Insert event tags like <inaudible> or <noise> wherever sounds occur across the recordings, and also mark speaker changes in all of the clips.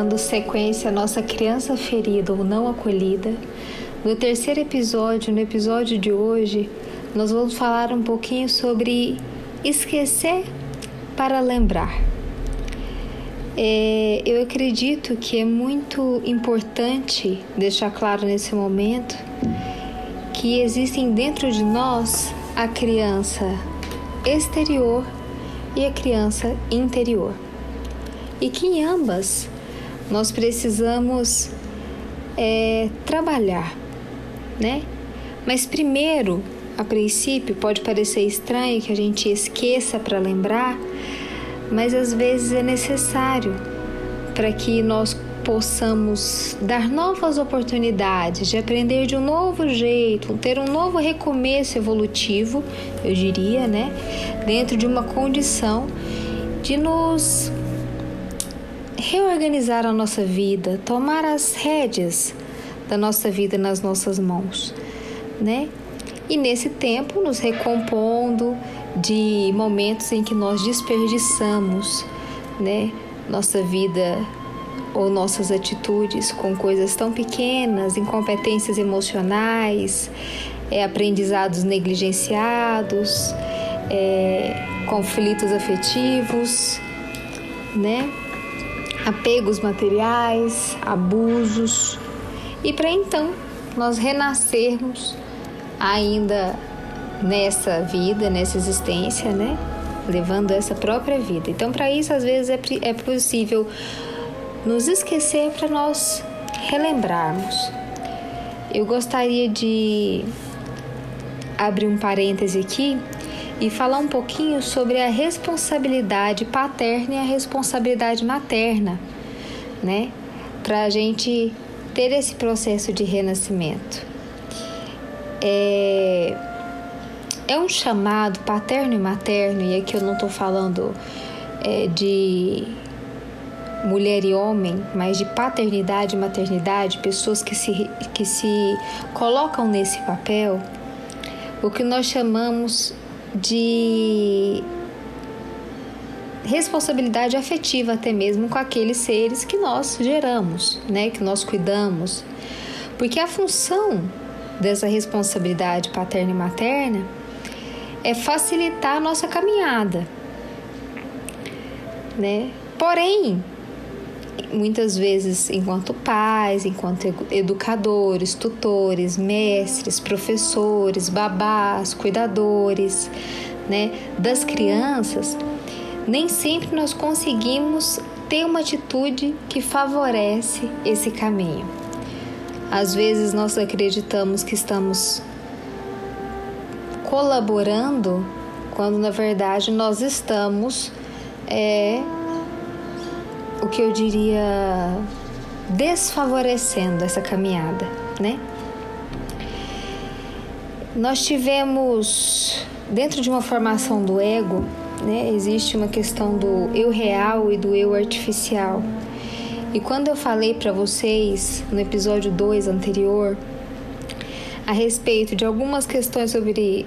Speaker 1: Dando sequência à nossa criança ferida ou não acolhida. No terceiro episódio, no episódio de hoje, nós vamos falar um pouquinho sobre esquecer para lembrar. É, eu acredito que é muito importante deixar claro nesse momento que existem dentro de nós a criança exterior e a criança interior. E que em ambas nós precisamos é, trabalhar, né? Mas primeiro, a princípio, pode parecer estranho que a gente esqueça para lembrar, mas às vezes é necessário para que nós possamos dar novas oportunidades de aprender de um novo jeito, ter um novo recomeço evolutivo, eu diria, né? Dentro de uma condição de nos reorganizar a nossa vida, tomar as rédeas da nossa vida nas nossas mãos, né? E nesse tempo nos recompondo de momentos em que nós desperdiçamos, né, nossa vida ou nossas atitudes com coisas tão pequenas, incompetências emocionais, é, aprendizados negligenciados, é, conflitos afetivos, né? Apegos materiais, abusos, e para então nós renascermos ainda nessa vida, nessa existência, né? Levando essa própria vida. Então, para isso, às vezes é, é possível nos esquecer para nós relembrarmos. Eu gostaria de abrir um parêntese aqui e falar um pouquinho sobre a responsabilidade paterna e a responsabilidade materna, né? Para a gente ter esse processo de renascimento. É, é um chamado paterno e materno, e aqui eu não estou falando é, de mulher e homem, mas de paternidade e maternidade, pessoas que se, que se colocam nesse papel, o que nós chamamos de responsabilidade afetiva até mesmo com aqueles seres que nós geramos, né, que nós cuidamos. Porque a função dessa responsabilidade paterna e materna é facilitar a nossa caminhada, né? Porém, muitas vezes enquanto pais, enquanto educadores, tutores, mestres, professores, babás, cuidadores, né, das crianças, nem sempre nós conseguimos ter uma atitude que favorece esse caminho. Às vezes nós acreditamos que estamos colaborando quando na verdade nós estamos é, o que eu diria desfavorecendo essa caminhada, né? Nós tivemos dentro de uma formação do ego, né, existe uma questão do eu real e do eu artificial. E quando eu falei para vocês no episódio 2 anterior a respeito de algumas questões sobre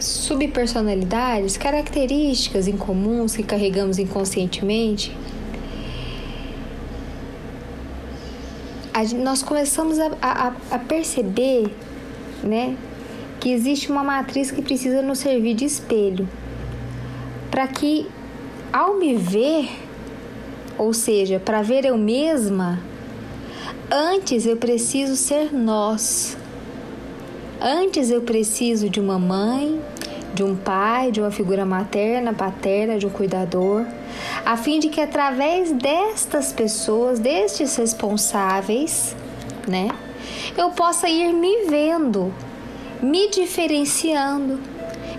Speaker 1: subpersonalidades, características incomuns que carregamos inconscientemente, a, nós começamos a, a, a perceber né, que existe uma matriz que precisa nos servir de espelho para que, ao me ver, ou seja, para ver eu mesma, antes eu preciso ser nós. Antes eu preciso de uma mãe, de um pai, de uma figura materna, paterna, de um cuidador a fim de que através destas pessoas, destes responsáveis, né, eu possa ir me vendo, me diferenciando,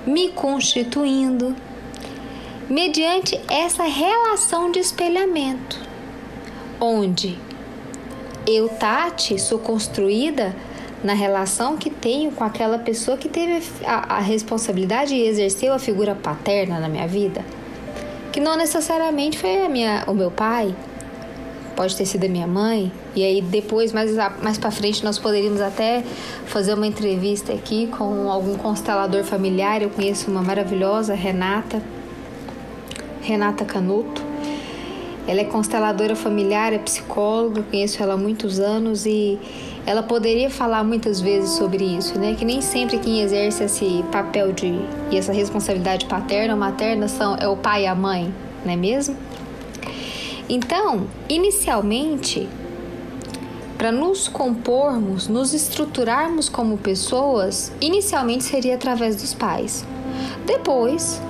Speaker 1: me constituindo, mediante essa relação de espelhamento, onde eu, Tati, sou construída na relação que tenho com aquela pessoa que teve a, a responsabilidade e exerceu a figura paterna na minha vida que não necessariamente foi a minha, o meu pai, pode ter sido a minha mãe. E aí depois, mais, mais para frente, nós poderíamos até fazer uma entrevista aqui com algum constelador familiar. Eu conheço uma maravilhosa, Renata, Renata Canuto. Ela é consteladora familiar, é psicóloga, conheço ela há muitos anos e ela poderia falar muitas vezes sobre isso, né? Que nem sempre quem exerce esse papel de e essa responsabilidade paterna ou materna são é o pai e a mãe, não é mesmo? Então, inicialmente, para nos compormos, nos estruturarmos como pessoas, inicialmente seria através dos pais. Depois,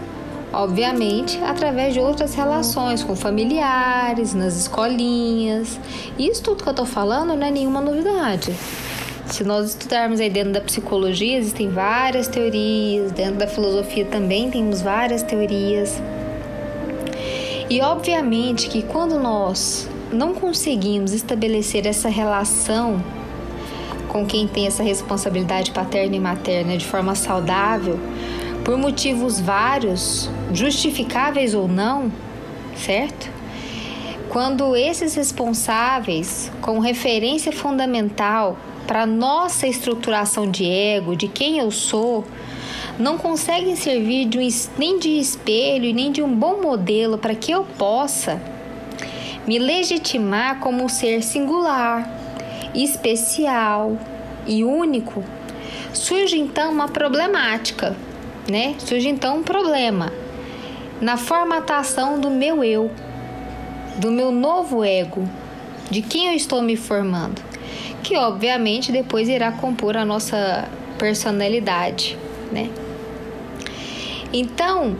Speaker 1: obviamente, através de outras relações com familiares, nas escolinhas. Isso tudo que eu tô falando não é nenhuma novidade. Se nós estudarmos aí dentro da psicologia, existem várias teorias, dentro da filosofia também temos várias teorias. E obviamente que quando nós não conseguimos estabelecer essa relação com quem tem essa responsabilidade paterna e materna de forma saudável, por motivos vários, justificáveis ou não, certo? Quando esses responsáveis, com referência fundamental para nossa estruturação de ego, de quem eu sou, não conseguem servir de um, nem de espelho nem de um bom modelo para que eu possa me legitimar como um ser singular, especial e único, surge então uma problemática, né? Surge então um problema na formatação do meu eu, do meu novo ego, de quem eu estou me formando, que obviamente depois irá compor a nossa personalidade, né? Então,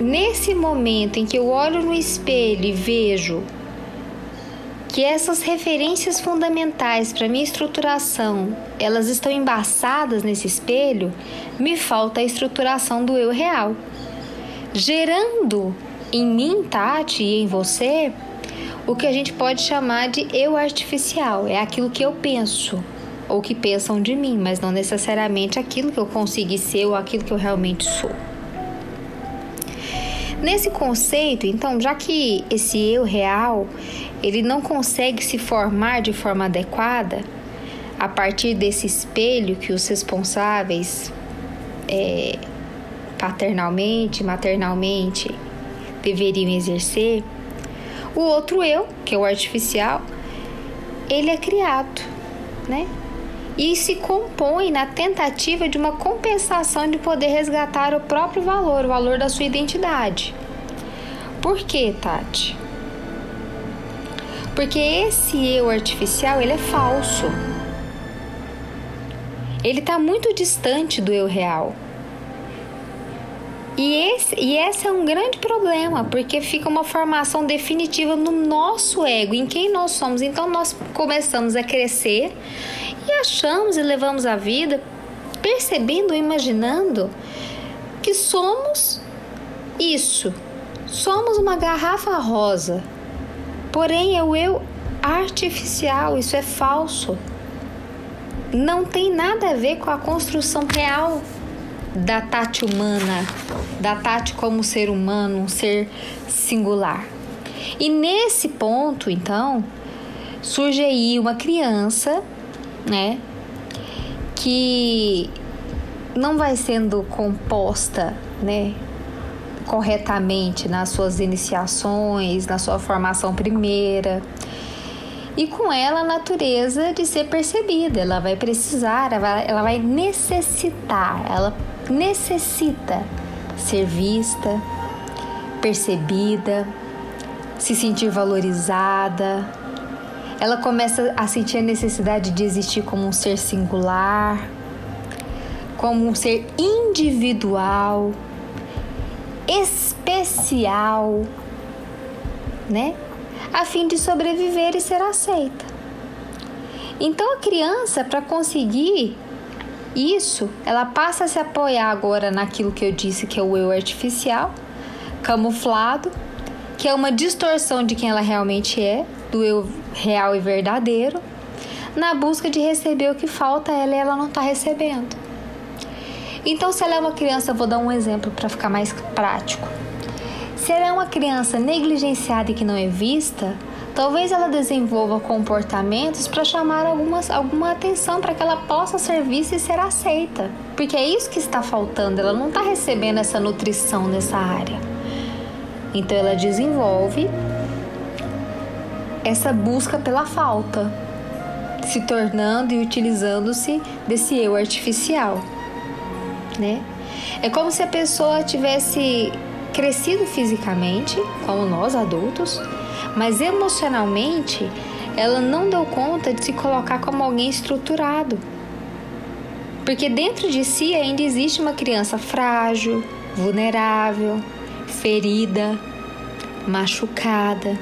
Speaker 1: nesse momento em que eu olho no espelho e vejo que essas referências fundamentais para minha estruturação, elas estão embaçadas nesse espelho, me falta a estruturação do eu real, gerando em mim, Tati, e em você, o que a gente pode chamar de eu artificial, é aquilo que eu penso ou que pensam de mim, mas não necessariamente aquilo que eu consegui ser ou aquilo que eu realmente sou. Nesse conceito, então, já que esse eu real ele não consegue se formar de forma adequada a partir desse espelho que os responsáveis é, paternalmente, maternalmente deveriam exercer, o outro eu, que é o artificial, ele é criado, né? E se compõe na tentativa de uma compensação de poder resgatar o próprio valor, o valor da sua identidade. Por quê, Tati? Porque esse eu artificial, ele é falso. Ele está muito distante do eu real. E esse, e esse é um grande problema, porque fica uma formação definitiva no nosso ego, em quem nós somos. Então nós começamos a crescer e achamos e levamos a vida percebendo, imaginando que somos isso. Somos uma garrafa rosa Porém, é o eu artificial, isso é falso. Não tem nada a ver com a construção real da Tati humana, da Tati como ser humano, um ser singular. E nesse ponto, então, surge aí uma criança, né, que não vai sendo composta, né, corretamente nas suas iniciações, na sua formação primeira. E com ela a natureza de ser percebida, ela vai precisar, ela vai necessitar, ela necessita ser vista, percebida, se sentir valorizada. Ela começa a sentir a necessidade de existir como um ser singular, como um ser individual, especial, né? A fim de sobreviver e ser aceita. Então a criança, para conseguir isso, ela passa a se apoiar agora naquilo que eu disse que é o eu artificial, camuflado, que é uma distorção de quem ela realmente é, do eu real e verdadeiro, na busca de receber o que falta ela e ela não está recebendo. Então, se ela é uma criança, vou dar um exemplo para ficar mais prático. Se ela é uma criança negligenciada e que não é vista, talvez ela desenvolva comportamentos para chamar algumas, alguma atenção para que ela possa ser vista e ser aceita. Porque é isso que está faltando, ela não está recebendo essa nutrição nessa área. Então ela desenvolve essa busca pela falta, se tornando e utilizando-se desse eu artificial, né? É como se a pessoa tivesse crescido fisicamente, como nós adultos, mas emocionalmente ela não deu conta de se colocar como alguém estruturado. Porque dentro de si ainda existe uma criança frágil, vulnerável, ferida, machucada,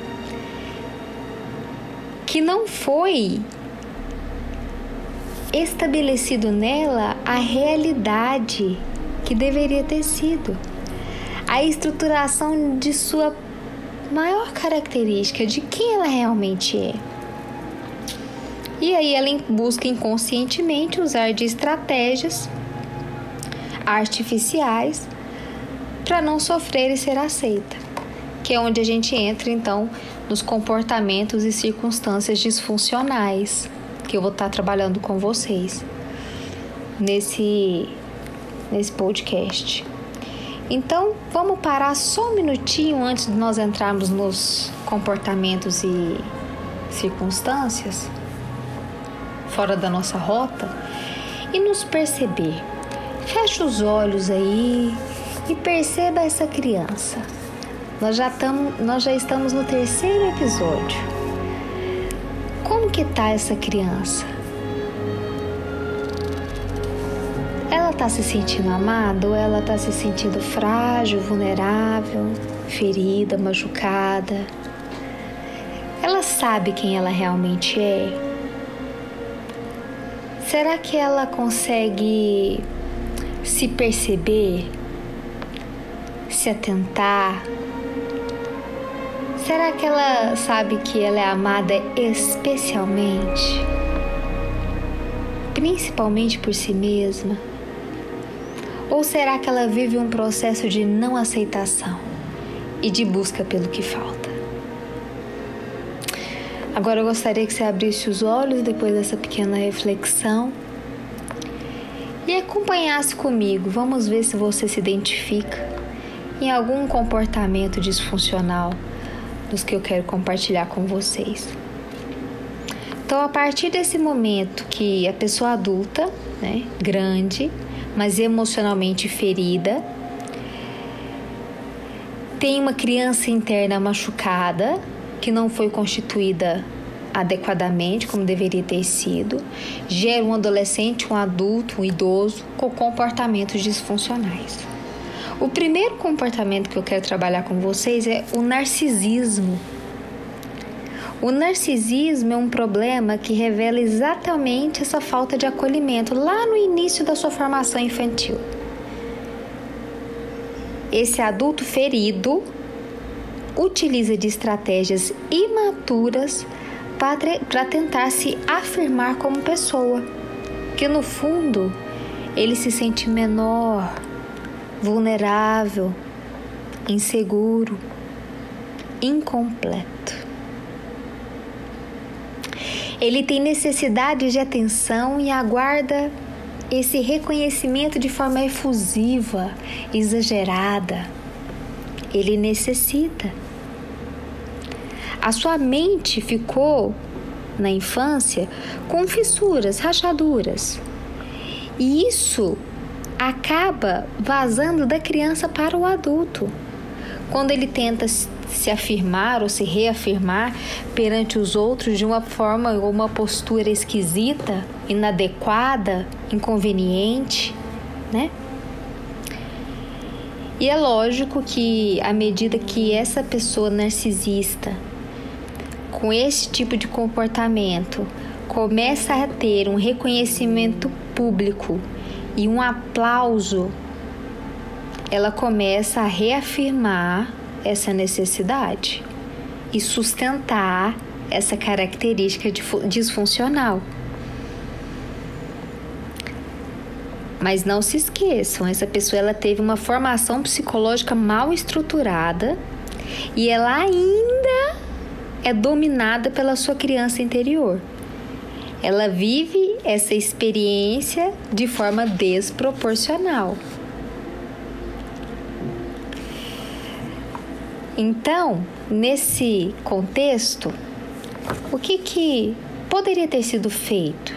Speaker 1: que não foi estabelecido nela a realidade que deveria ter sido. A estruturação de sua maior característica, de quem ela realmente é. E aí ela busca inconscientemente usar de estratégias artificiais para não sofrer e ser aceita, que é onde a gente entra então nos comportamentos e circunstâncias disfuncionais que eu vou estar trabalhando com vocês nesse nesse podcast. Então, vamos parar só um minutinho antes de nós entrarmos nos comportamentos e circunstâncias fora da nossa rota e nos perceber. Feche os olhos aí e perceba essa criança. Nós já, tamo, nós já estamos no terceiro episódio. Como que tá essa criança? Ela tá se sentindo amada ou ela tá se sentindo frágil, vulnerável, ferida, machucada? Ela sabe quem ela realmente é? Será que ela consegue se perceber, se atentar? Será que ela sabe que ela é amada especialmente? Principalmente por si mesma? Ou será que ela vive um processo de não aceitação e de busca pelo que falta? Agora eu gostaria que você abrisse os olhos depois dessa pequena reflexão e acompanhasse comigo. Vamos ver se você se identifica em algum comportamento disfuncional dos que eu quero compartilhar com vocês. Então, a partir desse momento que a pessoa adulta, né, grande, mas emocionalmente ferida, tem uma criança interna machucada que não foi constituída adequadamente como deveria ter sido, gera um adolescente, um adulto, um idoso com comportamentos disfuncionais. O primeiro comportamento que eu quero trabalhar com vocês é o narcisismo. O narcisismo é um problema que revela exatamente essa falta de acolhimento lá no início da sua formação infantil. Esse adulto ferido utiliza de estratégias imaturas para tentar se afirmar como pessoa, que no fundo ele se sente menor, vulnerável, inseguro, incompleto. Ele tem necessidade de atenção e aguarda esse reconhecimento de forma efusiva, exagerada. Ele necessita. A sua mente ficou na infância com fissuras, rachaduras. E isso acaba vazando da criança para o adulto. Quando ele tenta se afirmar ou se reafirmar perante os outros de uma forma ou uma postura esquisita, inadequada, inconveniente, né? E é lógico que à medida que essa pessoa narcisista com esse tipo de comportamento começa a ter um reconhecimento público e um aplauso, ela começa a reafirmar essa necessidade e sustentar essa característica disfuncional. Mas não se esqueçam, essa pessoa ela teve uma formação psicológica mal estruturada e ela ainda é dominada pela sua criança interior. Ela vive essa experiência de forma desproporcional. Então, nesse contexto, O que que poderia ter sido feito?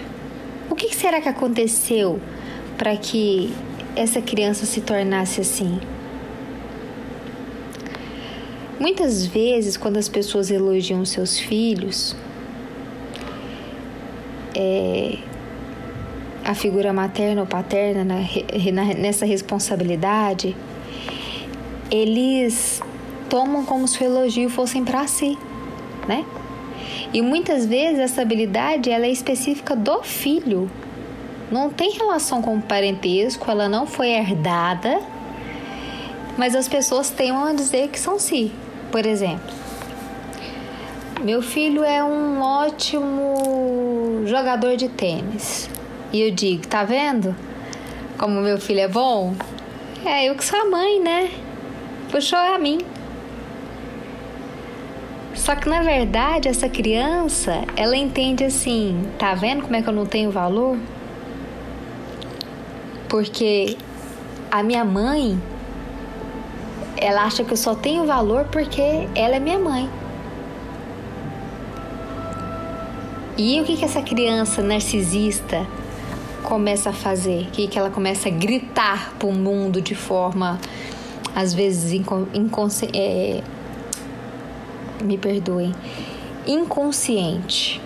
Speaker 1: O que será que aconteceu para que essa criança se tornasse assim? Muitas vezes, quando as pessoas elogiam seus filhos, é, a figura materna ou paterna na, na, nessa responsabilidade, eles tomam como se o elogio fossem para si, né? E muitas vezes essa habilidade ela é específica do filho. Não tem relação com o parentesco, ela não foi herdada, mas as pessoas temem a dizer que são si. Por exemplo, meu filho é um ótimo jogador de tênis. E eu digo, tá vendo? Como meu filho é bom? É, eu que sou a mãe, né? Puxou a mim. Só que na verdade essa criança, ela entende assim, tá vendo como é que eu não tenho valor? Porque a minha mãe, ela acha que eu só tenho valor porque ela é minha mãe. E o que, que essa criança narcisista começa a fazer? O que, que ela começa a gritar para o mundo de forma, às vezes, inconsciente. É, me perdoem, inconsciente.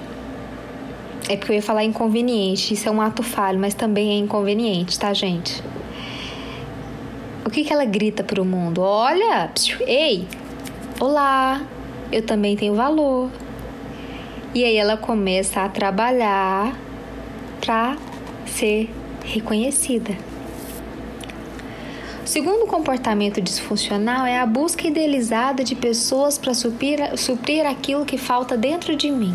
Speaker 1: É porque eu ia falar inconveniente, isso é um ato falho, mas também é inconveniente, tá, gente? O que, que ela grita para o mundo? Olha, ei, olá, eu também tenho valor. E aí ela começa a trabalhar para ser reconhecida. O segundo comportamento disfuncional é a busca idealizada de pessoas para suprir, suprir aquilo que falta dentro de mim.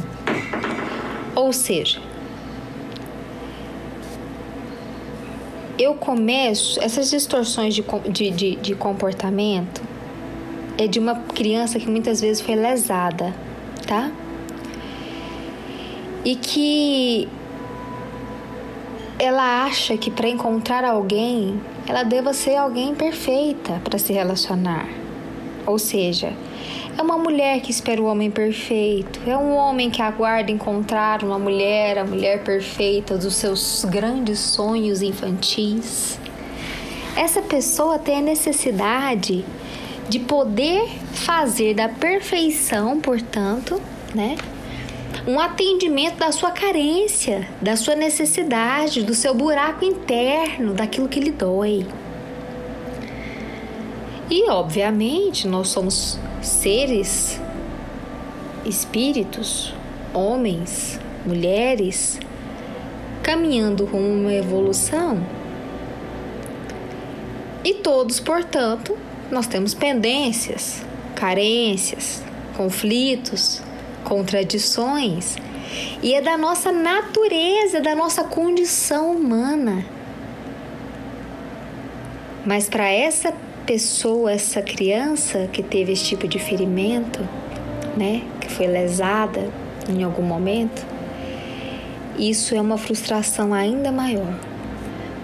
Speaker 1: Ou seja, eu começo, essas distorções de, de, de, de comportamento é de uma criança que muitas vezes foi lesada, tá? E que ela acha que para encontrar alguém, ela deva ser alguém perfeita para se relacionar. Ou seja, é uma mulher que espera o homem perfeito, é um homem que aguarda encontrar uma mulher, a mulher perfeita dos seus grandes sonhos infantis. Essa pessoa tem a necessidade de poder fazer da perfeição, portanto, né, um atendimento da sua carência, da sua necessidade, do seu buraco interno, daquilo que lhe dói. E, obviamente, nós somos seres, espíritos, homens, mulheres, caminhando rumo a uma evolução. E todos, portanto, nós temos pendências, carências, conflitos, contradições e é da nossa natureza, da nossa condição humana. Mas para essa pessoa, essa criança que teve esse tipo de ferimento, né, que foi lesada em algum momento, isso é uma frustração ainda maior,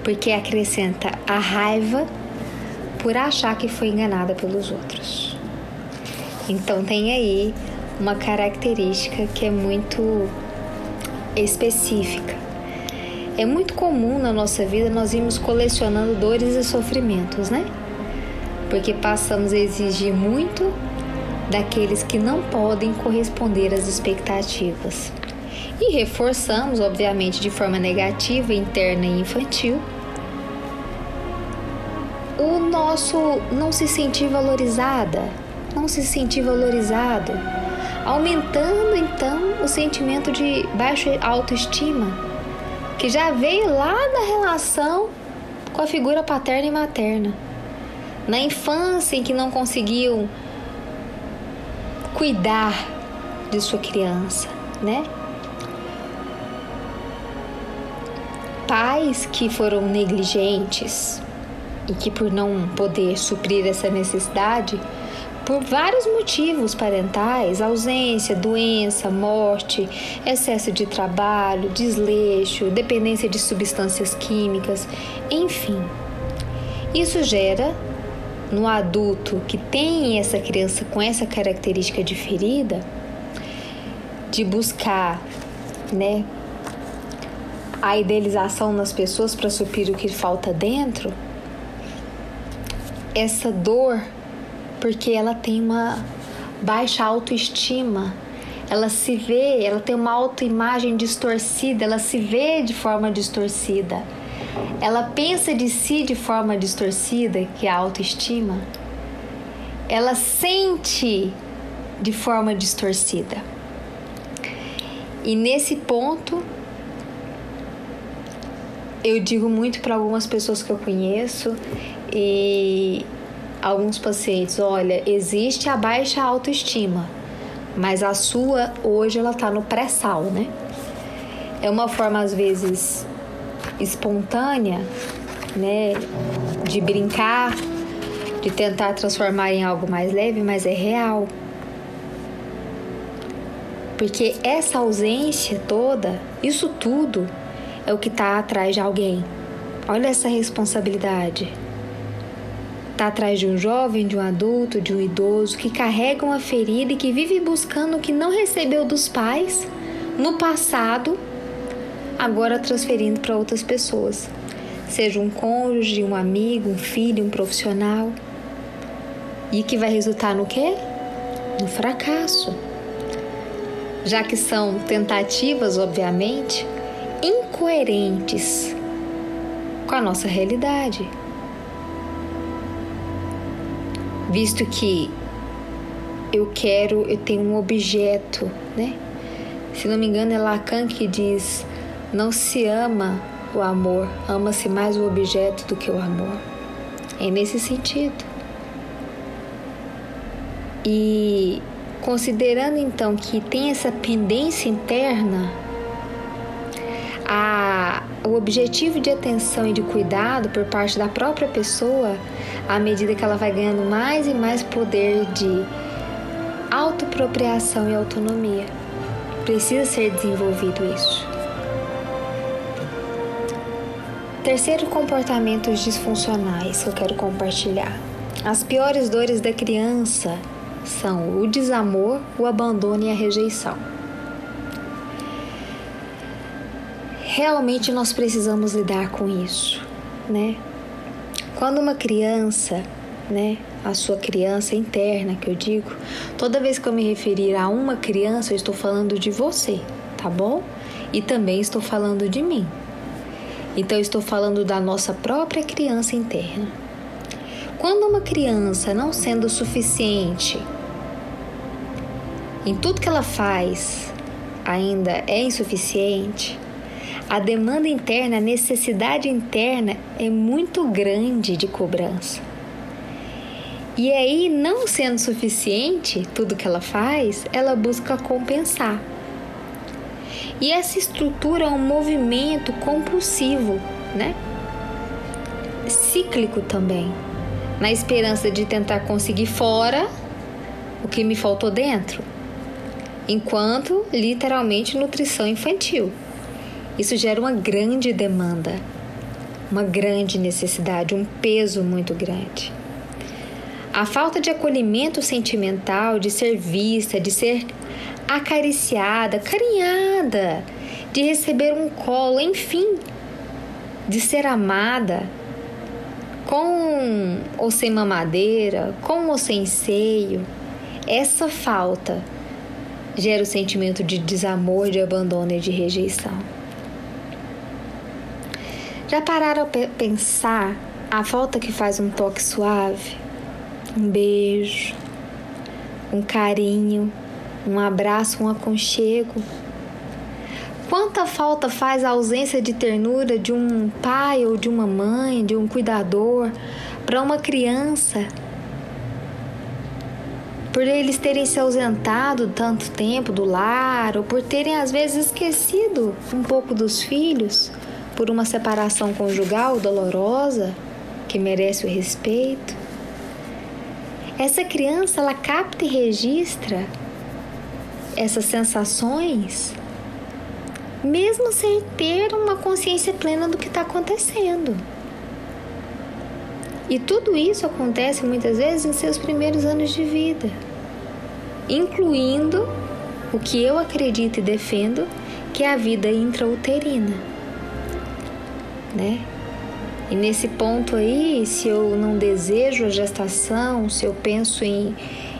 Speaker 1: porque acrescenta a raiva por achar que foi enganada pelos outros. Então tem aí uma característica que é muito específica. É muito comum na nossa vida nós irmos colecionando dores e sofrimentos, né? Porque passamos a exigir muito daqueles que não podem corresponder às expectativas. E reforçamos, obviamente, de forma negativa, interna e infantil, o nosso não se sentir valorizada, não se sentir valorizado, aumentando então o sentimento de baixa autoestima, que já veio lá da relação com a figura paterna e materna. Na infância em que não conseguiam cuidar de sua criança, né? Pais que foram negligentes e que por não poder suprir essa necessidade por vários motivos parentais ausência, doença, morte, excesso de trabalho, desleixo, dependência de substâncias químicas, enfim. Isso gera no adulto que tem essa criança com essa característica de ferida de buscar, né, a idealização nas pessoas para suprir o que falta dentro, essa dor, porque ela tem uma baixa autoestima, ela se vê, ela tem uma autoimagem distorcida, ela se vê de forma distorcida. Ela pensa de si de forma distorcida, que é a autoestima. Ela sente de forma distorcida. E nesse ponto, eu digo muito para algumas pessoas que eu conheço e alguns pacientes, olha, existe a baixa autoestima, mas a sua hoje ela tá no pré-sal, né? É uma forma às vezes espontânea, né, de brincar, de tentar transformar em algo mais leve, mas é real. Porque essa ausência toda, isso tudo é o que está atrás de alguém. Olha essa responsabilidade. Está atrás de um jovem, de um adulto, de um idoso que carrega uma ferida e que vive buscando o que não recebeu dos pais no passado, agora transferindo para outras pessoas. Seja um cônjuge, um amigo, um filho, um profissional. E que vai resultar no quê? No fracasso já que são tentativas, obviamente, incoerentes com a nossa realidade. Visto que eu quero, eu tenho um objeto, né? Se não me engano, é Lacan que diz: não se ama o amor, ama-se mais o objeto do que o amor. É nesse sentido. E Considerando então que tem essa pendência interna, a, o objetivo de atenção e de cuidado por parte da própria pessoa, à medida que ela vai ganhando mais e mais poder de autopropriação e autonomia, precisa ser desenvolvido isso. Terceiro, comportamentos disfuncionais que eu quero compartilhar. As piores dores da criança são o desamor, o abandono e a rejeição. Realmente nós precisamos lidar com isso, né? Quando uma criança, né, a sua criança interna, que eu digo, toda vez que eu me referir a uma criança, eu estou falando de você, tá bom? E também estou falando de mim. Então, estou falando da nossa própria criança interna. Quando uma criança, não sendo suficiente em tudo que ela faz ainda é insuficiente, a demanda interna, a necessidade interna é muito grande de cobrança. E aí, não sendo suficiente tudo que ela faz, ela busca compensar. E essa estrutura é um movimento compulsivo, né? Cíclico também, na esperança de tentar conseguir fora o que me faltou dentro enquanto literalmente nutrição infantil. Isso gera uma grande demanda, uma grande necessidade, um peso muito grande. A falta de acolhimento sentimental, de ser vista, de ser acariciada, carinhada, de receber um colo, enfim, de ser amada, com ou sem mamadeira, com ou sem seio, essa falta gera o sentimento de desamor, de abandono e de rejeição. Já pararam a pensar a falta que faz um toque suave? Um beijo, um carinho, um abraço, um aconchego? Quanta falta faz a ausência de ternura de um pai ou de uma mãe, de um cuidador para uma criança por eles terem se ausentado tanto tempo do lar, ou por terem às vezes esquecido um pouco dos filhos, por uma separação conjugal dolorosa que merece o respeito. Essa criança ela capta e registra essas sensações, mesmo sem ter uma consciência plena do que está acontecendo. E tudo isso acontece muitas vezes em seus primeiros anos de vida incluindo o que eu acredito e defendo, que é a vida intrauterina, né? E nesse ponto aí, se eu não desejo a gestação, se eu penso em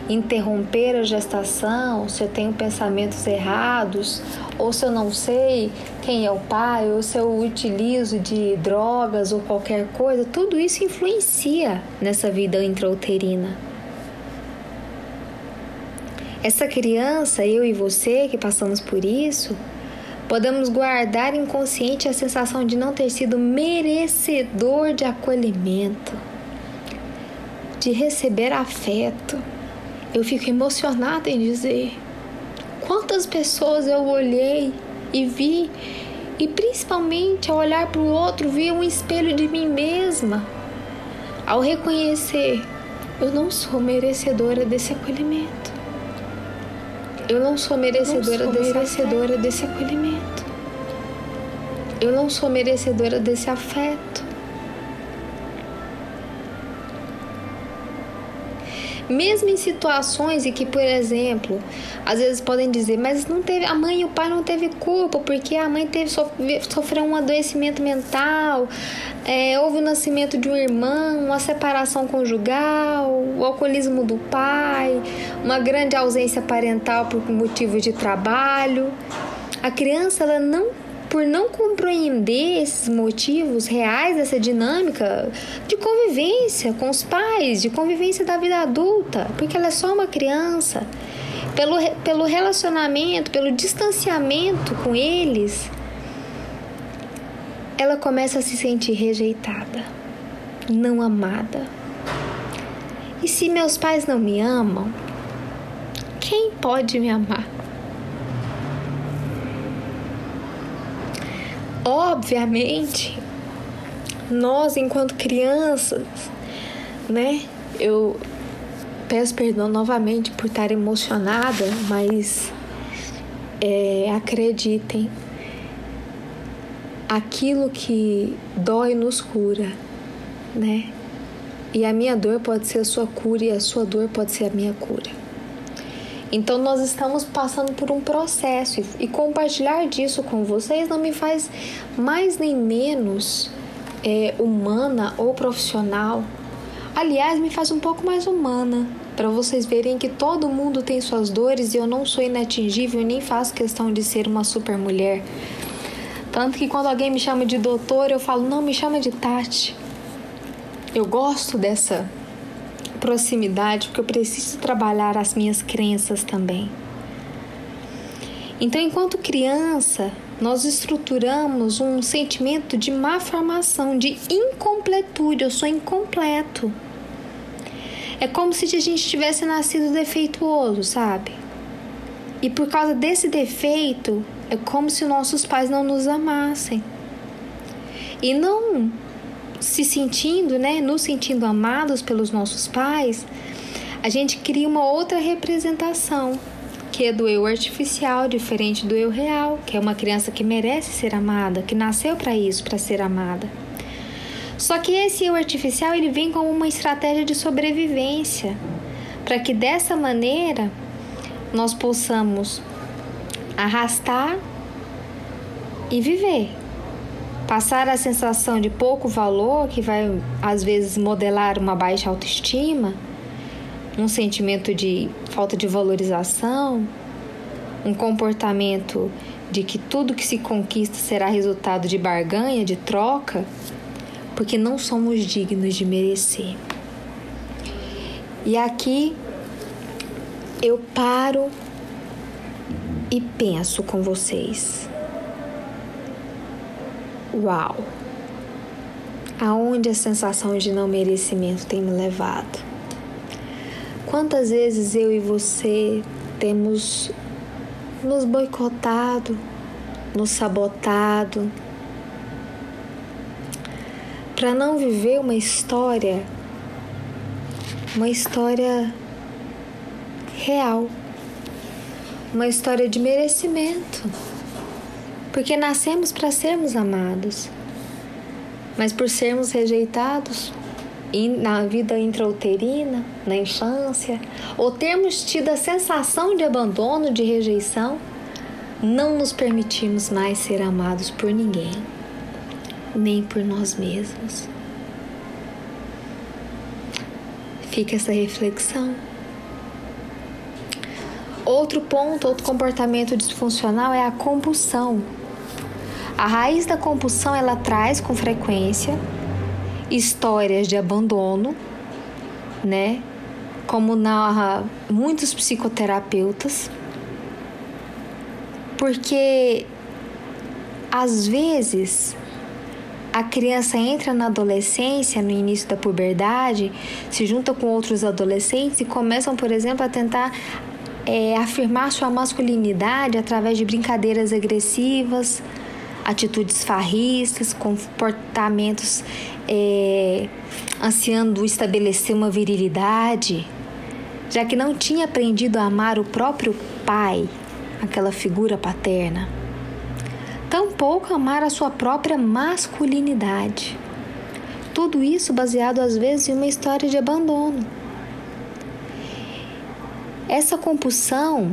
Speaker 1: interromper a gestação, se eu tenho pensamentos errados, ou se eu não sei quem é o pai, ou se eu utilizo de drogas ou qualquer coisa, tudo isso influencia nessa vida intrauterina. Essa criança, eu e você que passamos por isso, podemos guardar inconsciente a sensação de não ter sido merecedor de acolhimento, de receber afeto. Eu fico emocionada em dizer quantas pessoas eu olhei e vi, e principalmente ao olhar para o outro, vi um espelho de mim mesma. Ao reconhecer, eu não sou merecedora desse acolhimento. Eu não sou merecedora, não sou merecedora desse acolhimento. Eu não sou merecedora desse afeto. Mesmo em situações em que, por exemplo, às vezes podem dizer, mas não teve, a mãe e o pai não teve culpa, porque a mãe teve sofreu um adoecimento mental, é, houve o nascimento de um irmão, uma separação conjugal, o alcoolismo do pai, uma grande ausência parental por motivo de trabalho. A criança ela não por não compreender esses motivos reais dessa dinâmica de convivência com os pais, de convivência da vida adulta, porque ela é só uma criança. Pelo, pelo relacionamento, pelo distanciamento com eles, ela começa a se sentir rejeitada, não amada. E se meus pais não me amam, quem pode me amar? Obviamente, nós enquanto crianças, né? Eu peço perdão novamente por estar emocionada, mas é, acreditem, aquilo que dói nos cura, né? E a minha dor pode ser a sua cura e a sua dor pode ser a minha cura. Então nós estamos passando por um processo e, compartilhar disso com vocês não me faz mais nem menos é, humana ou profissional. Aliás, me faz um pouco mais humana para vocês verem que todo mundo tem suas dores e eu não sou inatingível nem faço questão de ser uma super mulher. Tanto que quando alguém me chama de doutor, eu falo, não, me chama de Tati. Eu gosto dessa proximidade, porque eu preciso trabalhar as minhas crenças também. Então, enquanto criança, nós estruturamos um sentimento de má formação, de incompletude. Eu sou incompleto. É como se a gente tivesse nascido defeituoso, sabe? E por causa desse defeito, é como se nossos pais não nos amassem. E não se sentindo, né, nos sentindo amados pelos nossos pais, a gente cria uma outra representação, que é do eu artificial, diferente do eu real, que é uma criança que merece ser amada, que nasceu para isso, para ser amada. Só que esse eu artificial ele vem como uma estratégia de sobrevivência, para que dessa maneira nós possamos arrastar e viver Passar a sensação de pouco valor, que vai às vezes modelar uma baixa autoestima, um sentimento de falta de valorização, um comportamento de que tudo que se conquista será resultado de barganha, de troca, porque não somos dignos de merecer. E aqui eu paro e penso com vocês. Uau! Aonde a sensação de não merecimento tem me levado? Quantas vezes eu e você temos nos boicotado, nos sabotado, para não viver uma história, uma história real, uma história de merecimento porque nascemos para sermos amados, mas por sermos rejeitados, na vida intrauterina, na infância, ou termos tido a sensação de abandono, de rejeição, não nos permitimos mais ser amados por ninguém, nem por nós mesmos. Fica essa reflexão. Outro ponto, outro comportamento disfuncional é a compulsão. A raiz da compulsão ela traz com frequência histórias de abandono, né? Como narra muitos psicoterapeutas, porque às vezes a criança entra na adolescência, no início da puberdade, se junta com outros adolescentes e começam, por exemplo, a tentar é, afirmar sua masculinidade através de brincadeiras agressivas, atitudes farristas, comportamentos é, ansiando estabelecer uma virilidade, já que não tinha aprendido a amar o próprio pai, aquela figura paterna. Tampouco amar a sua própria masculinidade. Tudo isso baseado às vezes em uma história de abandono. Essa compulsão,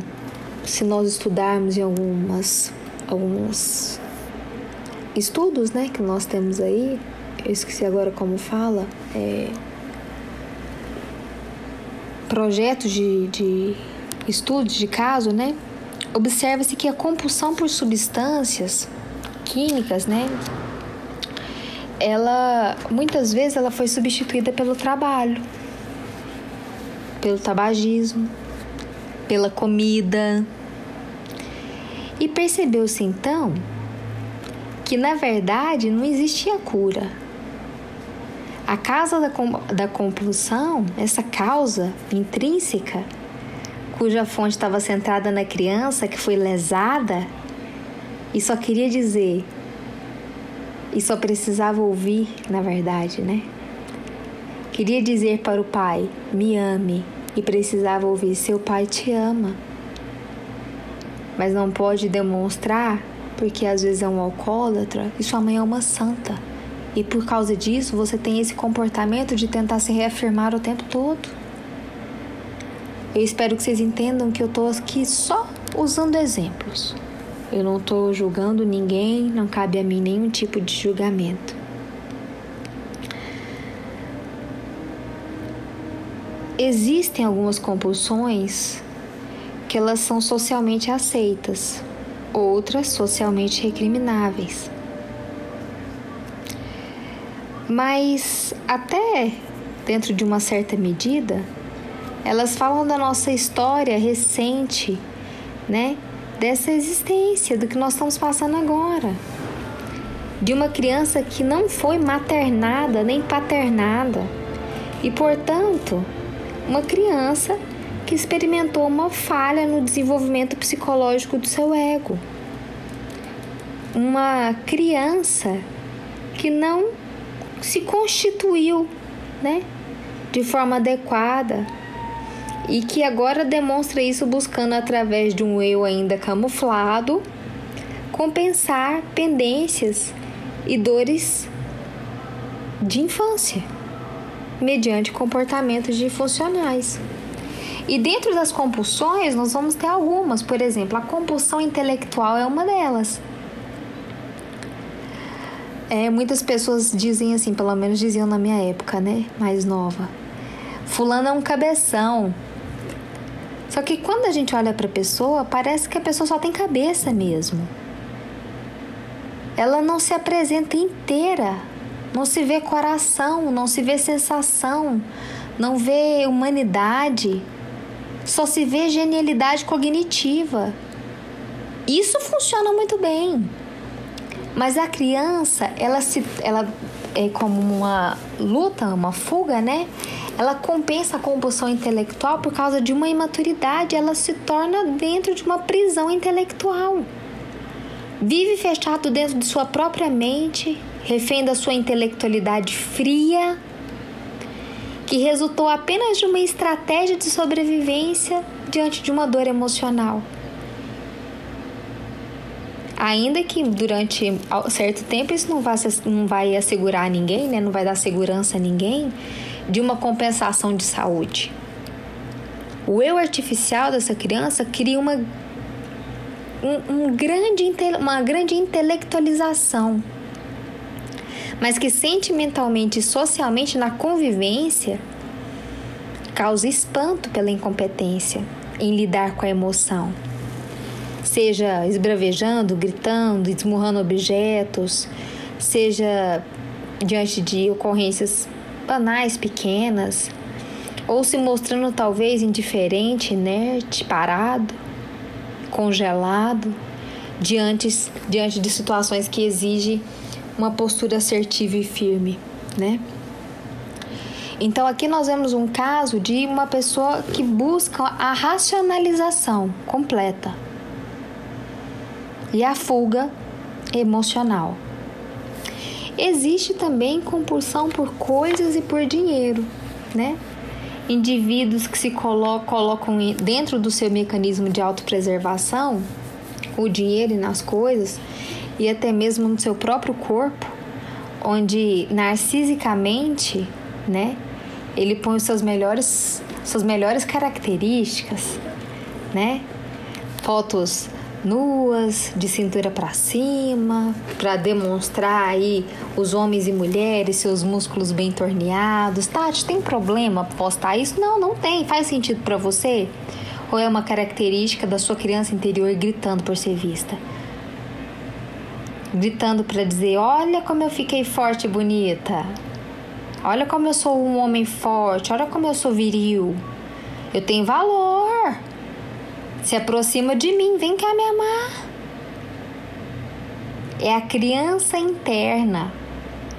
Speaker 1: se nós estudarmos em algumas alguns estudos, né, que nós temos aí, eu esqueci agora como fala, é, projetos de, de estudos de caso, né? Observa-se que a compulsão por substâncias químicas, né? Ela muitas vezes ela foi substituída pelo trabalho, pelo tabagismo, pela comida. E percebeu-se então que na verdade não existia cura a causa da, da compulsão, essa causa intrínseca, cuja fonte estava centrada na criança que foi lesada e só queria dizer, e só precisava ouvir, na verdade, né? Queria dizer para o pai: me ame, e precisava ouvir: seu pai te ama. Mas não pode demonstrar, porque às vezes é um alcoólatra e sua mãe é uma santa. E por causa disso, você tem esse comportamento de tentar se reafirmar o tempo todo. Eu espero que vocês entendam que eu estou aqui só usando exemplos. Eu não estou julgando ninguém, não cabe a mim nenhum tipo de julgamento. Existem algumas compulsões que elas são socialmente aceitas, outras socialmente recrimináveis. Mas até dentro de uma certa medida, elas falam da nossa história recente, né? Dessa existência, do que nós estamos passando agora. De uma criança que não foi maternada nem paternada. E, portanto, uma criança que experimentou uma falha no desenvolvimento psicológico do seu ego. Uma criança que não se constituiu, né, de forma adequada e que agora demonstra isso buscando através de um eu ainda camuflado compensar pendências e dores de infância mediante comportamentos disfuncionais. E dentro das compulsões, nós vamos ter algumas, por exemplo, a compulsão intelectual é uma delas. É, muitas pessoas dizem assim, pelo menos diziam na minha época, né? Mais nova. Fulano é um cabeção. Só que quando a gente olha para a pessoa, parece que a pessoa só tem cabeça mesmo. Ela não se apresenta inteira. Não se vê coração, não se vê sensação, não vê humanidade. Só se vê genialidade cognitiva. Isso funciona muito bem. Mas a criança, ela se ela é como uma luta, uma fuga, né? Ela compensa a compulsão intelectual por causa de uma imaturidade, ela se torna dentro de uma prisão intelectual. Vive fechado dentro de sua própria mente, refém da sua intelectualidade fria, que resultou apenas de uma estratégia de sobrevivência diante de uma dor emocional. Ainda que durante certo tempo isso não vai, não vai assegurar ninguém, né? não vai dar segurança a ninguém de uma compensação de saúde. O eu artificial dessa criança cria uma, um, um grande, uma grande intelectualização, mas que sentimentalmente e socialmente na convivência causa espanto pela incompetência em lidar com a emoção. Seja esbravejando, gritando, esmurrando objetos, seja diante de ocorrências banais, pequenas, ou se mostrando talvez indiferente, inerte, parado, congelado, diante, diante de situações que exigem uma postura assertiva e firme, né? Então aqui nós vemos um caso de uma pessoa que busca a racionalização completa e a fuga emocional. Existe também compulsão por coisas e por dinheiro, né? Indivíduos que se colocam dentro do seu mecanismo de autopreservação, o dinheiro e nas coisas, e até mesmo no seu próprio corpo, onde narcisicamente, né, ele põe suas melhores, suas melhores características, né? Fotos nuas, de cintura para cima, para demonstrar aí os homens e mulheres, seus músculos bem torneados. Tati, tem problema postar isso? Não, não tem. Faz sentido para você? Ou é uma característica da sua criança interior gritando por ser vista? Gritando para dizer: Olha como eu fiquei forte e bonita. Olha como eu sou um homem forte. Olha como eu sou viril. Eu tenho valor. Se aproxima de mim, vem cá me amar. É a criança interna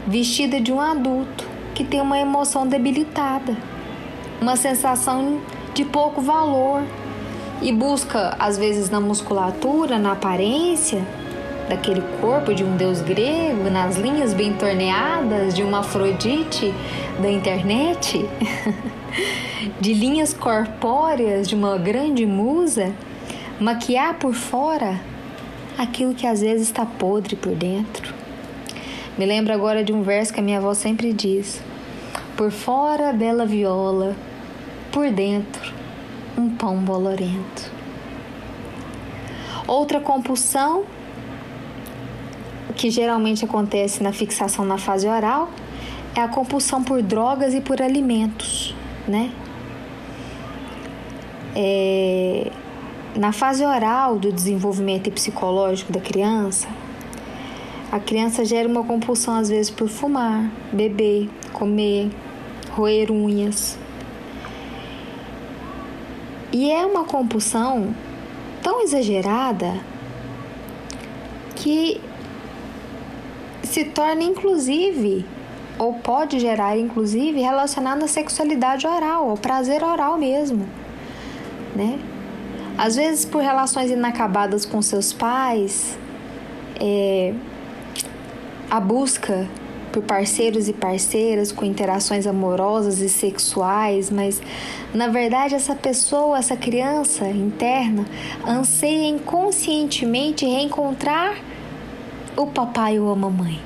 Speaker 1: vestida de um adulto que tem uma emoção debilitada, uma sensação de pouco valor e busca, às vezes, na musculatura, na aparência, daquele corpo de um deus grego, nas linhas bem torneadas de uma Afrodite da internet, <laughs> de linhas corpóreas de uma grande musa, maquiar por fora aquilo que às vezes está podre por dentro. Me lembro agora de um verso que a minha avó sempre diz: Por fora, bela viola, por dentro, um pão bolorento. Outra compulsão que geralmente acontece na fixação na fase oral é a compulsão por drogas e por alimentos, né? É, na fase oral do desenvolvimento psicológico da criança, a criança gera uma compulsão às vezes por fumar, beber, comer, roer unhas. E é uma compulsão tão exagerada que se torna inclusive ou pode gerar inclusive relacionado à sexualidade oral, ao prazer oral mesmo, né? Às vezes por relações inacabadas com seus pais, é, a busca por parceiros e parceiras com interações amorosas e sexuais, mas na verdade essa pessoa, essa criança interna, anseia inconscientemente reencontrar o papai ou a mamãe,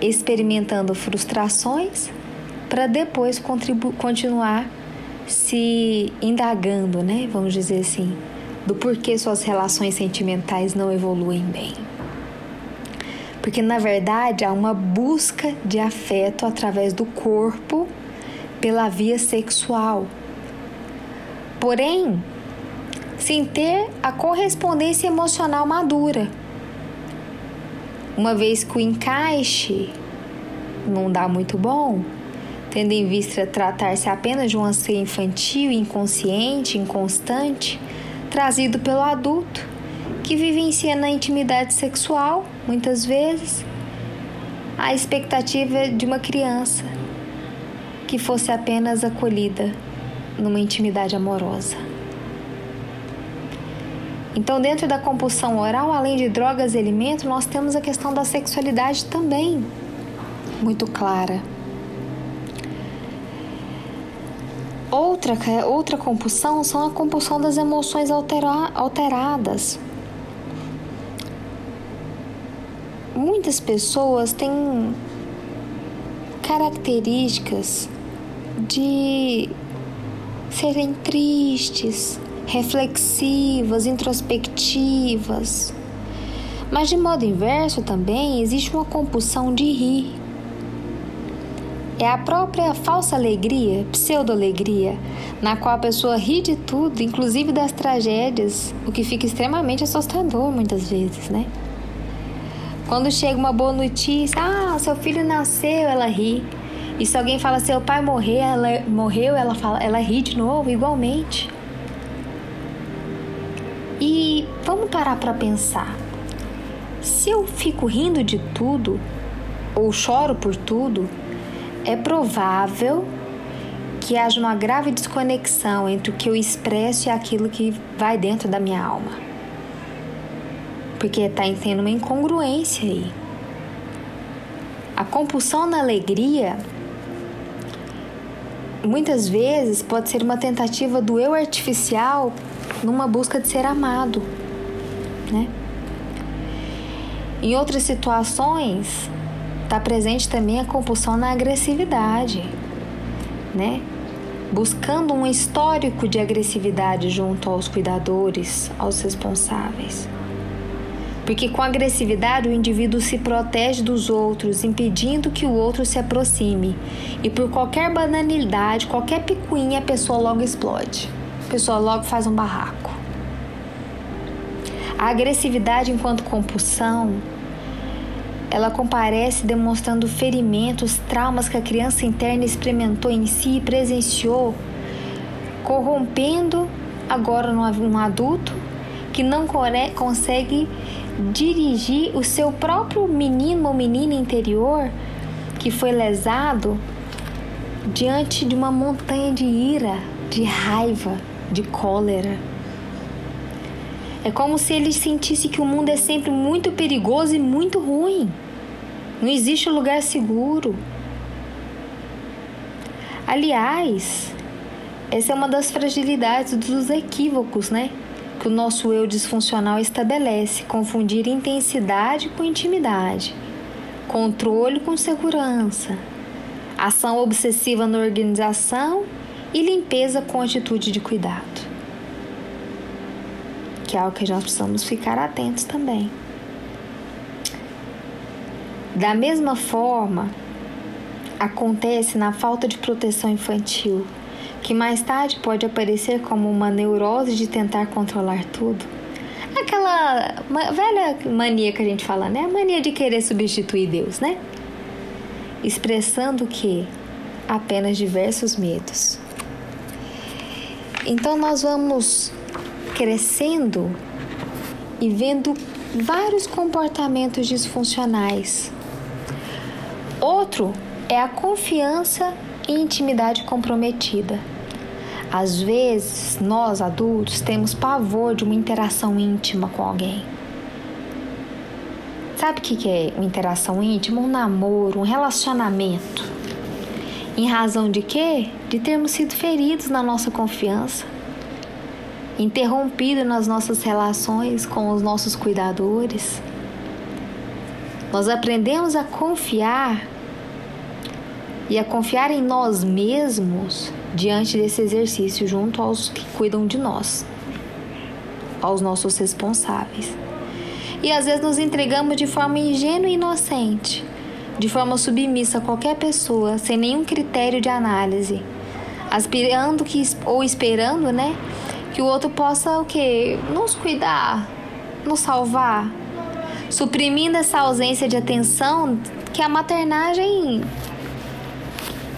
Speaker 1: experimentando frustrações para depois continuar se indagando, né? Vamos dizer assim, do porquê suas relações sentimentais não evoluem bem. Porque na verdade há uma busca de afeto através do corpo pela via sexual. Porém, sem ter a correspondência emocional madura uma vez que o encaixe não dá muito bom, tendo em vista tratar-se apenas de um anseio infantil, inconsciente, inconstante, trazido pelo adulto, que vivencia na intimidade sexual, muitas vezes, a expectativa de uma criança que fosse apenas acolhida numa intimidade amorosa. Então, dentro da compulsão oral, além de drogas e alimentos, nós temos a questão da sexualidade também muito clara. Outra, outra compulsão são a compulsão das emoções altera, alteradas. muitas pessoas têm características de serem tristes, reflexivas, introspectivas. Mas de modo inverso também existe uma compulsão de rir. É a própria falsa alegria, pseudo-alegria, na qual a pessoa ri de tudo, inclusive das tragédias, o que fica extremamente assustador muitas vezes, né? Quando chega uma boa notícia, ah, seu filho nasceu, ela ri. E se alguém fala seu pai morreu, ela morreu, ela fala, ela ri de novo igualmente. E vamos parar para pensar. Se eu fico rindo de tudo ou choro por tudo, é provável que haja uma grave desconexão entre o que eu expresso e aquilo que vai dentro da minha alma. Porque está tendo uma incongruência aí. A compulsão na alegria muitas vezes pode ser uma tentativa do eu artificial numa busca de ser amado, né? Em outras situações, está presente também a compulsão na agressividade, né? Buscando um histórico de agressividade junto aos cuidadores, aos responsáveis. Porque com agressividade o indivíduo se protege dos outros, impedindo que o outro se aproxime. E por qualquer banalidade, qualquer picuinha, a pessoa logo explode. A pessoa logo faz um barraco. A agressividade enquanto compulsão, ela comparece demonstrando ferimentos, traumas que a criança interna experimentou em si e presenciou, corrompendo agora um adulto que não consegue dirigir o seu próprio menino ou menina interior que foi lesado diante de uma montanha de ira, de raiva, de cólera. É como se ele sentisse que o mundo é sempre muito perigoso e muito ruim. Não existe lugar seguro. Aliás, essa é uma das fragilidades dos equívocos, né? que o nosso eu disfuncional estabelece, confundir intensidade com intimidade, controle com segurança, ação obsessiva na organização e limpeza com atitude de cuidado. Que é algo que nós precisamos ficar atentos também. Da mesma forma, acontece na falta de proteção infantil que mais tarde pode aparecer como uma neurose de tentar controlar tudo. Aquela velha mania que a gente fala, né? A mania de querer substituir Deus, né? Expressando que apenas diversos medos. Então nós vamos crescendo e vendo vários comportamentos disfuncionais. Outro é a confiança e intimidade comprometida. Às vezes, nós adultos temos pavor de uma interação íntima com alguém. Sabe o que é uma interação íntima? Um namoro, um relacionamento. Em razão de quê? De termos sido feridos na nossa confiança, interrompido nas nossas relações com os nossos cuidadores. Nós aprendemos a confiar e a confiar em nós mesmos diante desse exercício junto aos que cuidam de nós, aos nossos responsáveis. E às vezes nos entregamos de forma ingênua e inocente, de forma submissa a qualquer pessoa, sem nenhum critério de análise, aspirando que ou esperando, né, que o outro possa o que nos cuidar, nos salvar, suprimindo essa ausência de atenção que a maternagem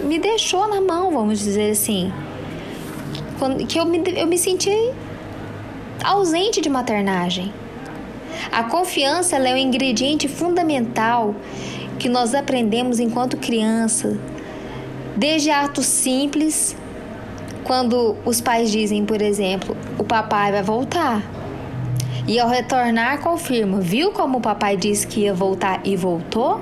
Speaker 1: me deixou na mão, vamos dizer assim. Que eu me, eu me senti ausente de maternagem. A confiança é um ingrediente fundamental que nós aprendemos enquanto criança, desde atos simples, quando os pais dizem, por exemplo, o papai vai voltar. E ao retornar, confirma, viu como o papai disse que ia voltar e voltou?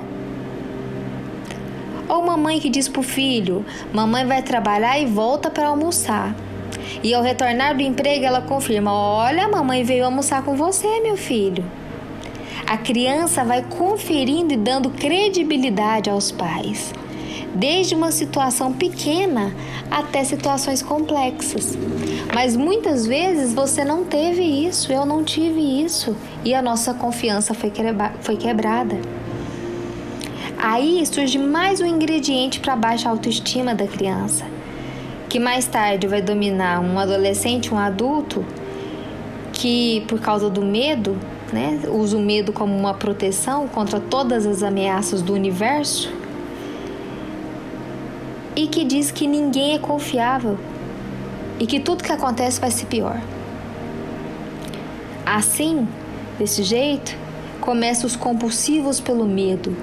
Speaker 1: Ou mamãe que diz pro filho: Mamãe vai trabalhar e volta para almoçar. E ao retornar do emprego, ela confirma: Olha, mamãe veio almoçar com você, meu filho. A criança vai conferindo e dando credibilidade aos pais, desde uma situação pequena até situações complexas. Mas muitas vezes você não teve isso, eu não tive isso, e a nossa confiança foi, foi quebrada. Aí surge mais um ingrediente para baixa autoestima da criança, que mais tarde vai dominar um adolescente, um adulto, que por causa do medo, né, usa o medo como uma proteção contra todas as ameaças do universo, e que diz que ninguém é confiável e que tudo que acontece vai ser pior. Assim, desse jeito, começam os compulsivos pelo medo,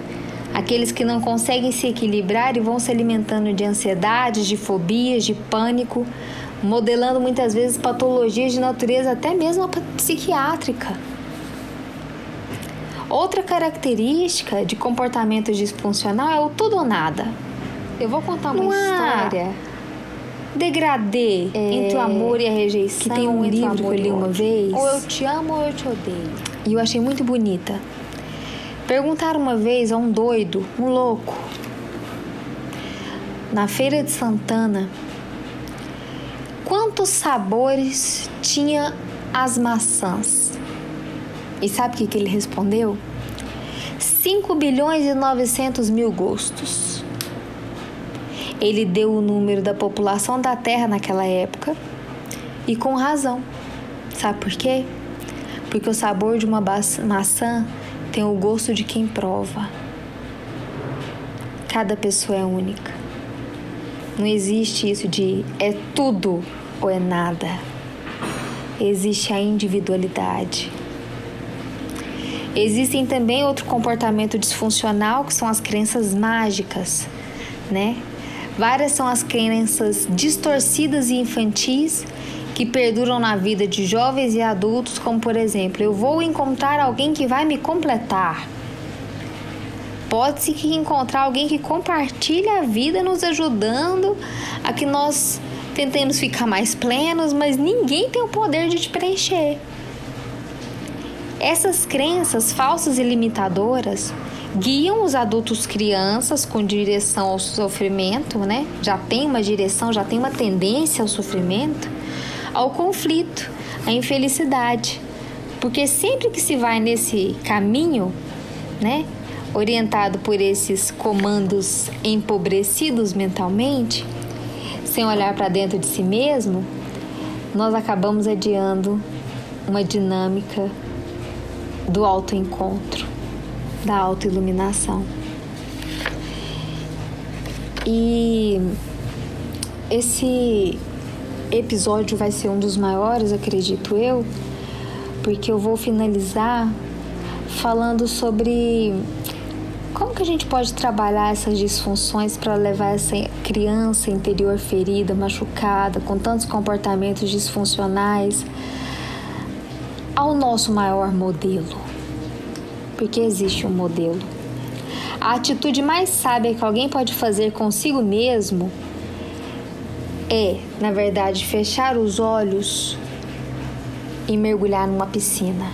Speaker 1: aqueles que não conseguem se equilibrar e vão se alimentando de ansiedade, de fobias, de pânico, modelando muitas vezes patologias de natureza até mesmo psiquiátrica. Outra característica de comportamento disfuncional é o tudo ou nada. Eu vou contar uma Não história. Degradê é, entre o amor e a rejeição.
Speaker 2: Que tem um livro que eu li uma vez.
Speaker 1: Ou eu te amo ou eu te odeio. E eu achei muito bonita. Perguntaram uma vez a um doido, um louco, na feira de Santana, quantos sabores tinha as maçãs? E sabe o que, que ele respondeu? 5 bilhões e 900 mil gostos. Ele deu o número da população da Terra naquela época e com razão. Sabe por quê? Porque o sabor de uma maçã tem o gosto de quem prova. Cada pessoa é única. Não existe isso de é tudo ou é nada. Existe a individualidade. Existem também outro comportamento disfuncional que são as crenças mágicas, né? Várias são as crenças distorcidas e infantis que perduram na vida de jovens e adultos, como por exemplo, eu vou encontrar alguém que vai me completar. Pode-se encontrar alguém que compartilha a vida nos ajudando a que nós tentemos ficar mais plenos, mas ninguém tem o poder de te preencher. Essas crenças falsas e limitadoras guiam os adultos crianças com direção ao sofrimento, né? Já tem uma direção, já tem uma tendência ao sofrimento, ao conflito, à infelicidade. Porque sempre que se vai nesse caminho, né, orientado por esses comandos empobrecidos mentalmente, sem olhar para dentro de si mesmo, nós acabamos adiando uma dinâmica do autoencontro da autoiluminação. E esse episódio vai ser um dos maiores, acredito eu, porque eu vou finalizar falando sobre como que a gente pode trabalhar essas disfunções para levar essa criança interior ferida, machucada, com tantos comportamentos disfuncionais ao nosso maior modelo porque existe um modelo. A atitude mais sábia que alguém pode fazer consigo mesmo é, na verdade, fechar os olhos e mergulhar numa piscina.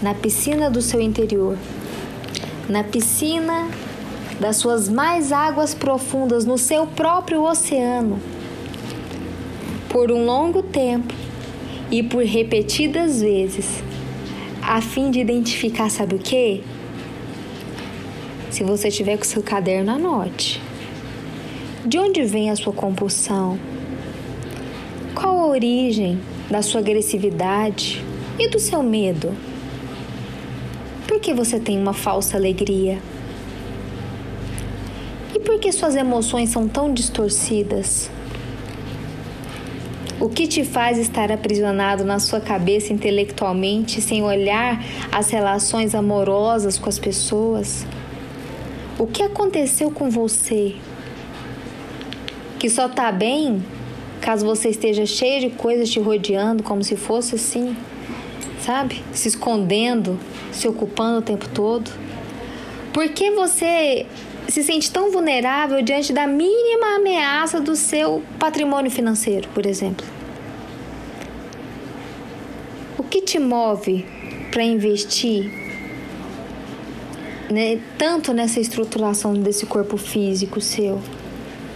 Speaker 1: Na piscina do seu interior. Na piscina das suas mais águas profundas, no seu próprio oceano. Por um longo tempo e por repetidas vezes a fim de identificar, sabe o que? Se você tiver com seu caderno, anote. De onde vem a sua compulsão? Qual a origem da sua agressividade e do seu medo? Por que você tem uma falsa alegria? E por que suas emoções são tão distorcidas? O que te faz estar aprisionado na sua cabeça intelectualmente sem olhar as relações amorosas com as pessoas? O que aconteceu com você? Que só tá bem caso você esteja cheio de coisas te rodeando, como se fosse assim, sabe? Se escondendo, se ocupando o tempo todo. Por que você se sente tão vulnerável diante da mínima ameaça do seu patrimônio financeiro, por exemplo? O que te move para investir né, tanto nessa estruturação desse corpo físico seu?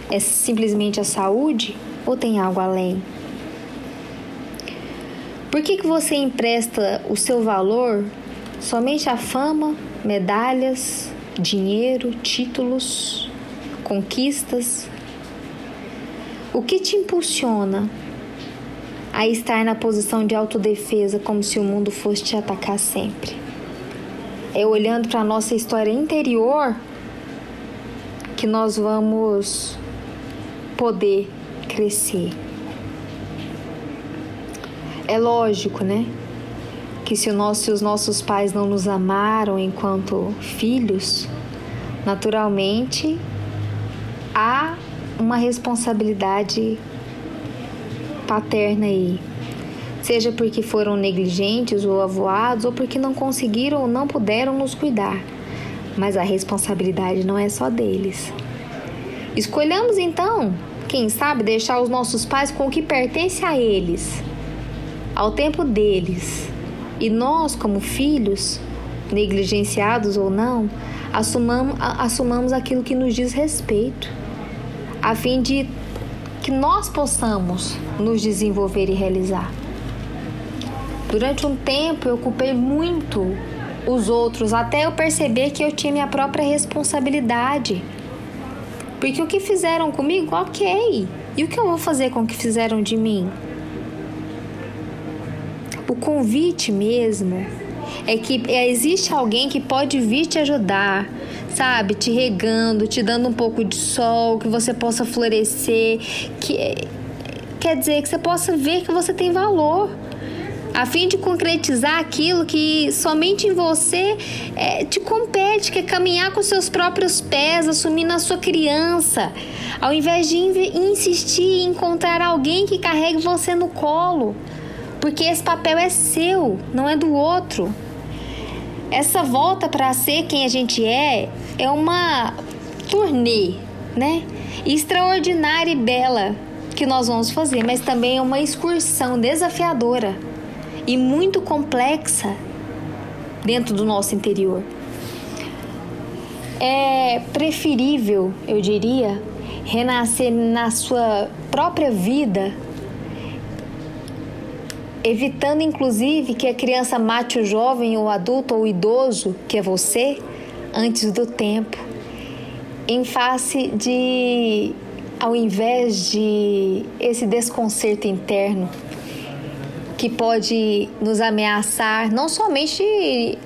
Speaker 1: É simplesmente a saúde ou tem algo além? Por que, que você empresta o seu valor somente à fama, medalhas, dinheiro, títulos, conquistas? O que te impulsiona a estar na posição de autodefesa como se o mundo fosse te atacar sempre? É olhando para a nossa história interior que nós vamos poder crescer. É lógico, né? Que se, nosso, se os nossos pais não nos amaram enquanto filhos, naturalmente há uma responsabilidade paterna aí. Seja porque foram negligentes ou avoados, ou porque não conseguiram ou não puderam nos cuidar. Mas a responsabilidade não é só deles. Escolhamos então, quem sabe, deixar os nossos pais com o que pertence a eles, ao tempo deles. E nós, como filhos, negligenciados ou não, assumamos, assumamos aquilo que nos diz respeito a fim de que nós possamos nos desenvolver e realizar. Durante um tempo eu ocupei muito os outros até eu perceber que eu tinha minha própria responsabilidade. Porque o que fizeram comigo, ok. E o que eu vou fazer com o que fizeram de mim? O convite mesmo é que existe alguém que pode vir te ajudar, sabe? Te regando, te dando um pouco de sol, que você possa florescer, que quer dizer que você possa ver que você tem valor. A fim de concretizar aquilo que somente em você é, te compete, que é caminhar com seus próprios pés, assumindo a sua criança, ao invés de insistir em encontrar alguém que carregue você no colo, porque esse papel é seu, não é do outro. Essa volta para ser quem a gente é é uma turnê, né? Extraordinária e bela que nós vamos fazer, mas também é uma excursão desafiadora e muito complexa dentro do nosso interior. É preferível, eu diria, renascer na sua própria vida evitando inclusive que a criança mate o jovem ou adulto ou idoso, que é você, antes do tempo, em face de, ao invés de esse desconcerto interno que pode nos ameaçar, não somente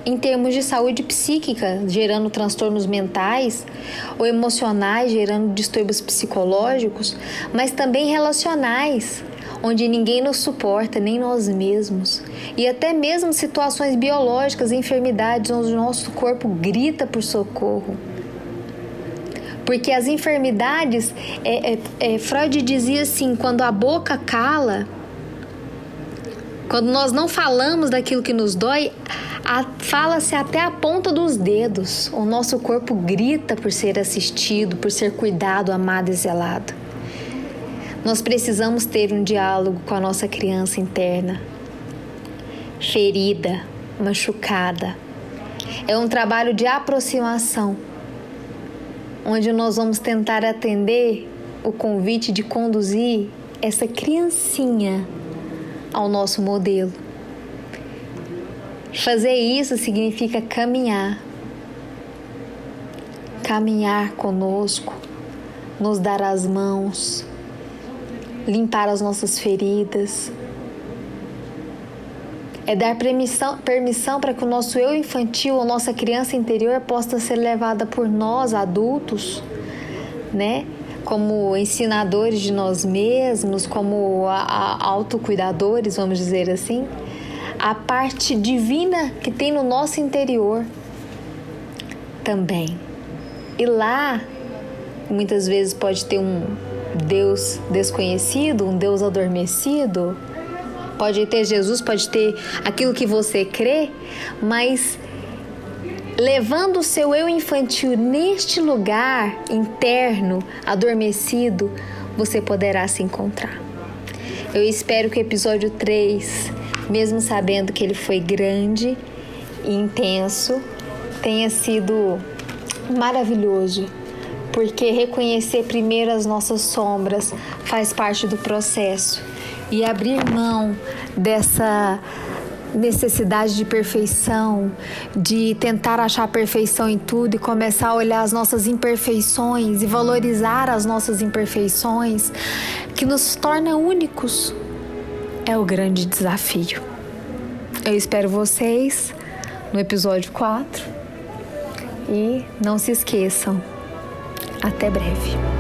Speaker 1: em termos de saúde psíquica, gerando transtornos mentais ou emocionais, gerando distúrbios psicológicos, mas também relacionais onde ninguém nos suporta, nem nós mesmos, e até mesmo situações biológicas, enfermidades onde o nosso corpo grita por socorro. Porque as enfermidades, é, é, é, Freud dizia assim: quando a boca cala, quando nós não falamos daquilo que nos dói, fala-se até a ponta dos dedos. O nosso corpo grita por ser assistido, por ser cuidado, amado e zelado. Nós precisamos ter um diálogo com a nossa criança interna, ferida, machucada. É um trabalho de aproximação, onde nós vamos tentar atender o convite de conduzir essa criancinha ao nosso modelo. Fazer isso significa caminhar. Caminhar conosco, nos dar as mãos, limpar as nossas feridas. É dar permissão, permissão para que o nosso eu infantil, a nossa criança interior, possa ser levada por nós, adultos, né? Como ensinadores de nós mesmos, como a, a autocuidadores, vamos dizer assim, a parte divina que tem no nosso interior também. E lá, muitas vezes pode ter um, Deus desconhecido, um Deus adormecido. Pode ter Jesus, pode ter aquilo que você crê, mas levando o seu eu infantil neste lugar interno, adormecido, você poderá se encontrar. Eu espero que o episódio 3, mesmo sabendo que ele foi grande e intenso, tenha sido maravilhoso, porque reconhecer primeiro as nossas sombras faz parte do processo e abrir mão dessa necessidade de perfeição, de tentar achar perfeição em tudo e começar a olhar as nossas imperfeições e valorizar as nossas imperfeições, que nos torna únicos, é o grande desafio. Eu espero vocês no episódio 4 e não se esqueçam. Até breve.